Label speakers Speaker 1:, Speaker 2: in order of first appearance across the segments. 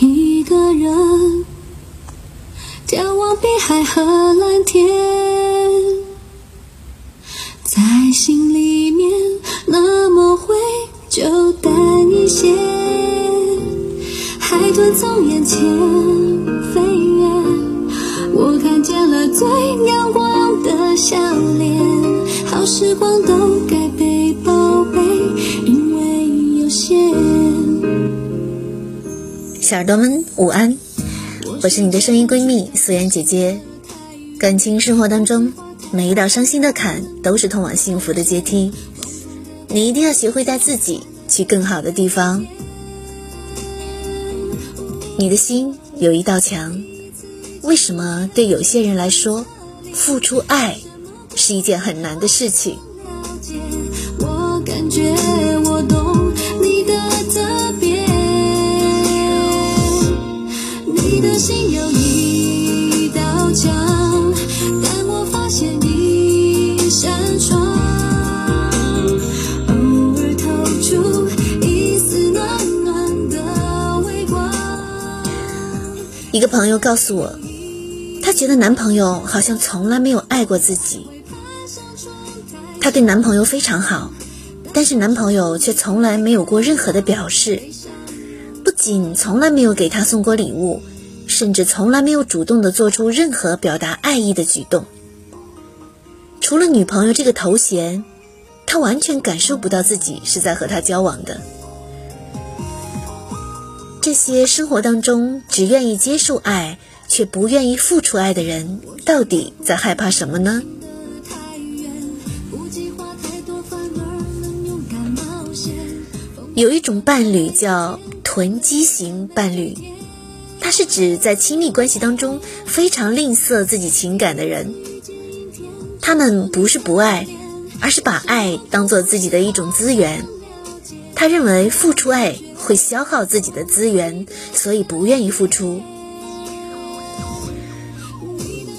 Speaker 1: 一个人眺望碧海和蓝天，在心里面那么会就淡一些。海豚从眼前飞越，我看见了最阳光的笑脸。好时光都该被
Speaker 2: 小耳朵们，午安！我是你的声音闺蜜素颜姐姐。感情生活当中，每一道伤心的坎都是通往幸福的阶梯。你一定要学会带自己去更好的地方。你的心有一道墙，为什么对有些人来说，付出爱是一件很难的事情？朋友告诉我，她觉得男朋友好像从来没有爱过自己。她对男朋友非常好，但是男朋友却从来没有过任何的表示，不仅从来没有给她送过礼物，甚至从来没有主动的做出任何表达爱意的举动。除了女朋友这个头衔，她完全感受不到自己是在和他交往的。这些生活当中只愿意接受爱，却不愿意付出爱的人，到底在害怕什么呢？有一种伴侣叫囤积型伴侣，它是指在亲密关系当中非常吝啬自己情感的人。他们不是不爱，而是把爱当做自己的一种资源。他认为付出爱会消耗自己的资源，所以不愿意付出。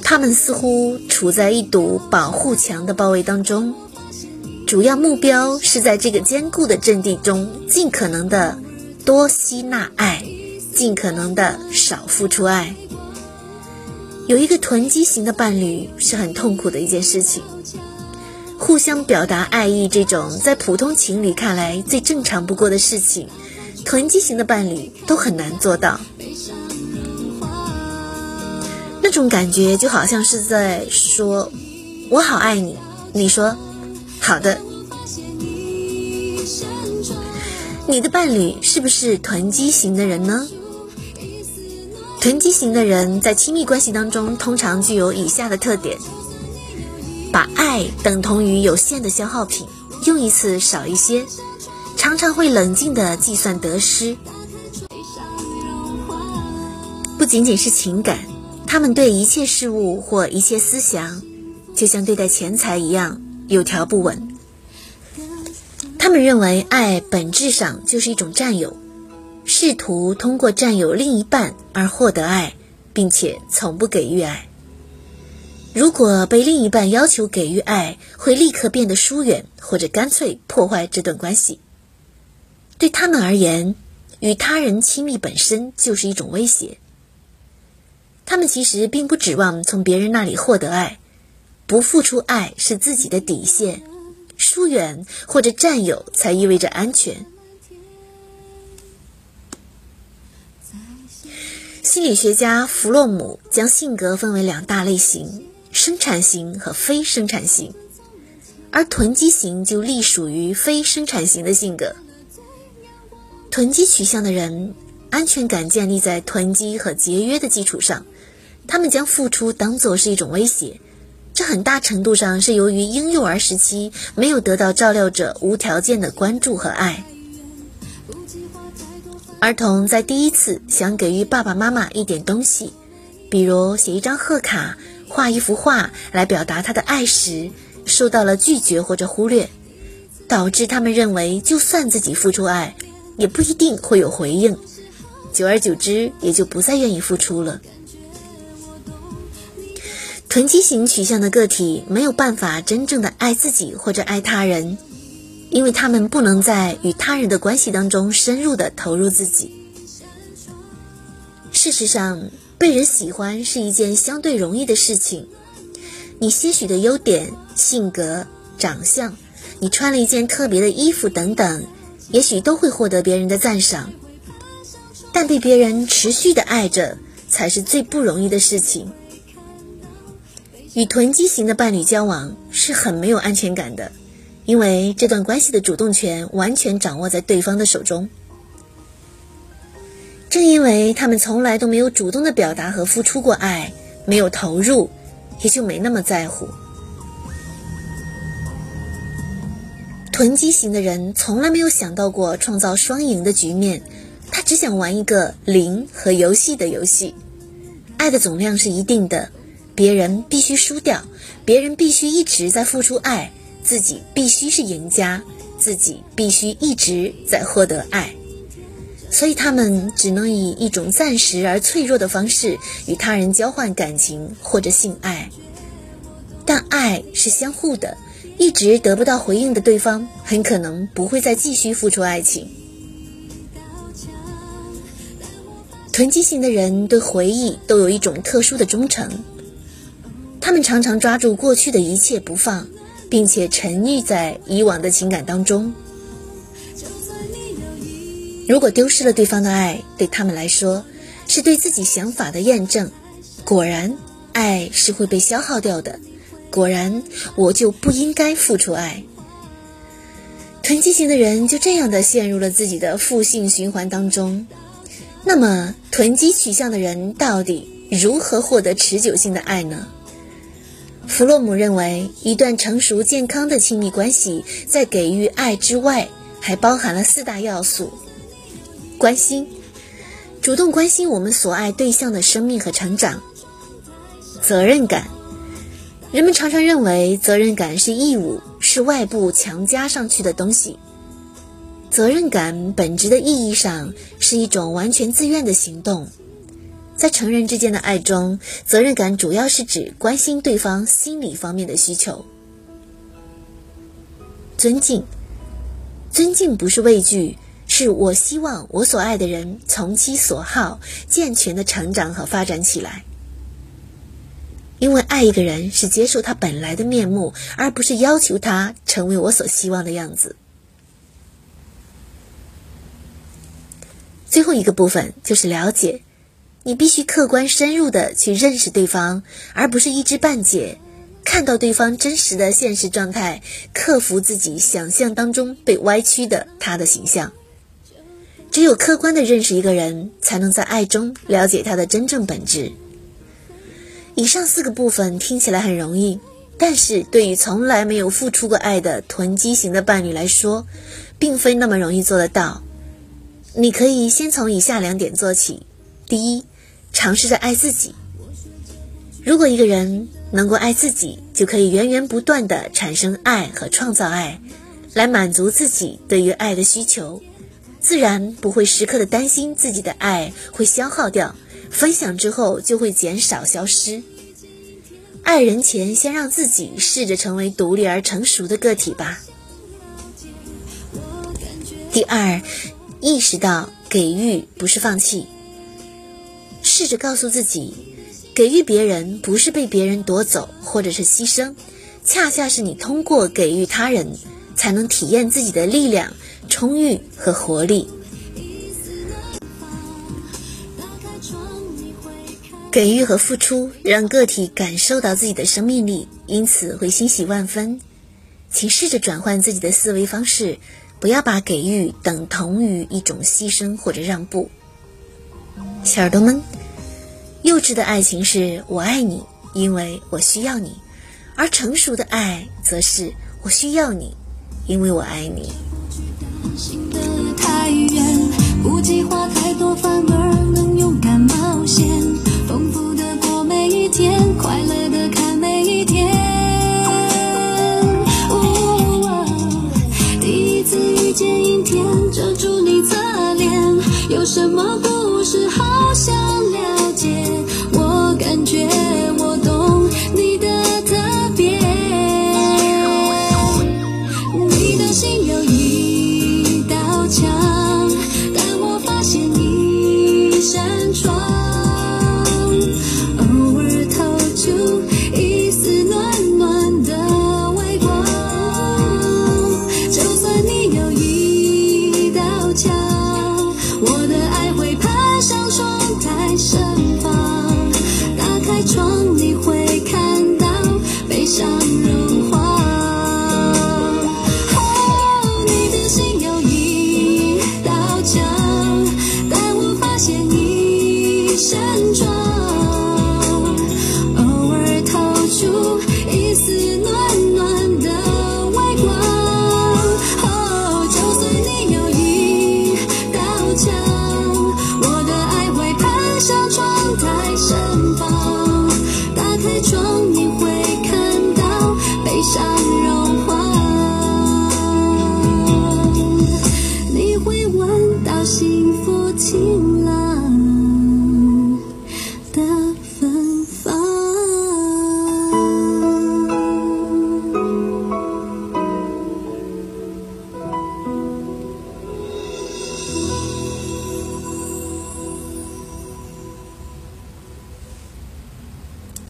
Speaker 2: 他们似乎处在一堵保护墙的包围当中，主要目标是在这个坚固的阵地中，尽可能的多吸纳爱，尽可能的少付出爱。有一个囤积型的伴侣是很痛苦的一件事情。互相表达爱意这种在普通情侣看来最正常不过的事情，囤积型的伴侣都很难做到。那种感觉就好像是在说“我好爱你”，你说“好的”。你的伴侣是不是囤积型的人呢？囤积型的人在亲密关系当中通常具有以下的特点。把爱等同于有限的消耗品，用一次少一些，常会冷静地计算得失。不仅仅是情感，他们对一切事物或一切思想，就像对待钱财一样有条不紊。他们认为爱本质上就是一种占有，试图通过占有另一半而获得爱，并且从不给予爱。如果被另一半要求给予爱，会立刻变得疏远，或者干脆破坏这段关系。对他们而言，与他人亲密本身就是一种威胁。他们其实并不指望从别人那里获得爱，不付出爱是自己的底线，疏远或者占有才意味着安全。心理学家弗洛姆将性格分为两大类型。生产型和非生产型，而囤积型就隶属于非生产型的性格。囤积取向的人，安全感建立在囤积和节约的基础上，他们将付出当作是一种威胁，这很大程度上是由于婴幼儿时期没有得到照料者无条件的关注和爱。儿童在第一次想给予爸爸妈妈一点东西，比如写一张贺卡。画一幅画来表达他的爱时，受到了拒绝或者忽略，导致他们认为就算自己付出爱，也不一定会有回应，久而久之也就不再愿意付出了。囤积型取向的个体没有办法真正的爱自己或者爱他人，因为他们不能在与他人的关系当中深入的投入自己。事实上，被人喜欢是一件相对容易的事情。你些许的优点、性格、长相，你穿了一件特别的衣服等等，也许都会获得别人的赞赏。但被别人持续的爱着，才是最不容易的事情。与囤积型的伴侣交往是很没有安全感的。因为这段关系的主动权完全掌握在对方的手中，正因为他们从来都没有主动的表达和付出过爱，没有投入，也就没那么在乎。囤积型的人从来没有想到过创造双赢的局面，他只想玩一个零和游戏的游戏。爱的总量是一定的，别人必须输掉，别人必须一直在付出爱。自己必须是赢家，自己必须一直在获得爱，所以他们只能以一种暂时而脆弱的方式与他人交换感情或者性爱。但爱是相互的，一直得不到回应的对方很可能不会再继续付出爱情。囤积型的人对回忆都有一种特殊的忠诚，他们常常抓住过去的一切不放。并且沉溺在以往的情感当中。如果丢失了对方的爱，对他们来说是对自己想法的验证。果然，爱是会被消耗掉的。果然，我就不应该付出爱。囤积型的人就这样的陷入了自己的负性循环当中。那么，囤积取向的人到底如何获得持久性的爱呢？弗洛姆认为，一段成熟健康的亲密关系，在给予爱之外，还包含了四大要素：关心，主动关心我们所爱对象的生命和成长；责任感，人们常常认为责任感是义务，是外部强加上去的东西。责任感本质的意义上是一种完全自愿的行动。在成人之间的爱中，责任感主要是指关心对方心理方面的需求。尊敬，尊敬不是畏惧，是我希望我所爱的人从其所好，健全的成长和发展起来。因为爱一个人是接受他本来的面目，而不是要求他成为我所希望的样子。最后一个部分就是了解。你必须客观深入的去认识对方，而不是一知半解。看到对方真实的现实状态，克服自己想象当中被歪曲的他的形象。只有客观的认识一个人，才能在爱中了解他的真正本质。以上四个部分听起来很容易，但是对于从来没有付出过爱的囤积型的伴侣来说，并非那么容易做得到。你可以先从以下两点做起。第一，尝试着爱自己。如果一个人能够爱自己，就可以源源不断的产生爱和创造爱，来满足自己对于爱的需求，自然不会时刻的担心自己的爱会消耗掉，分享之后就会减少消失。爱人前，先让自己试着成为独立而成熟的个体吧。第二，意识到给予不是放弃。试着告诉自己，给予别人不是被别人夺走或者是牺牲，恰恰是你通过给予他人，才能体验自己的力量、充裕和活力。给予和付出让个体感受到自己的生命力，因此会欣喜万分。请试着转换自己的思维方式，不要把给予等同于一种牺牲或者让步。小耳朵们。幼稚的爱情是我爱你，因为我需要你；而成熟的爱则是我需要你，因为我爱你。不计划太多，反而能勇敢冒险，
Speaker 1: 幸福起。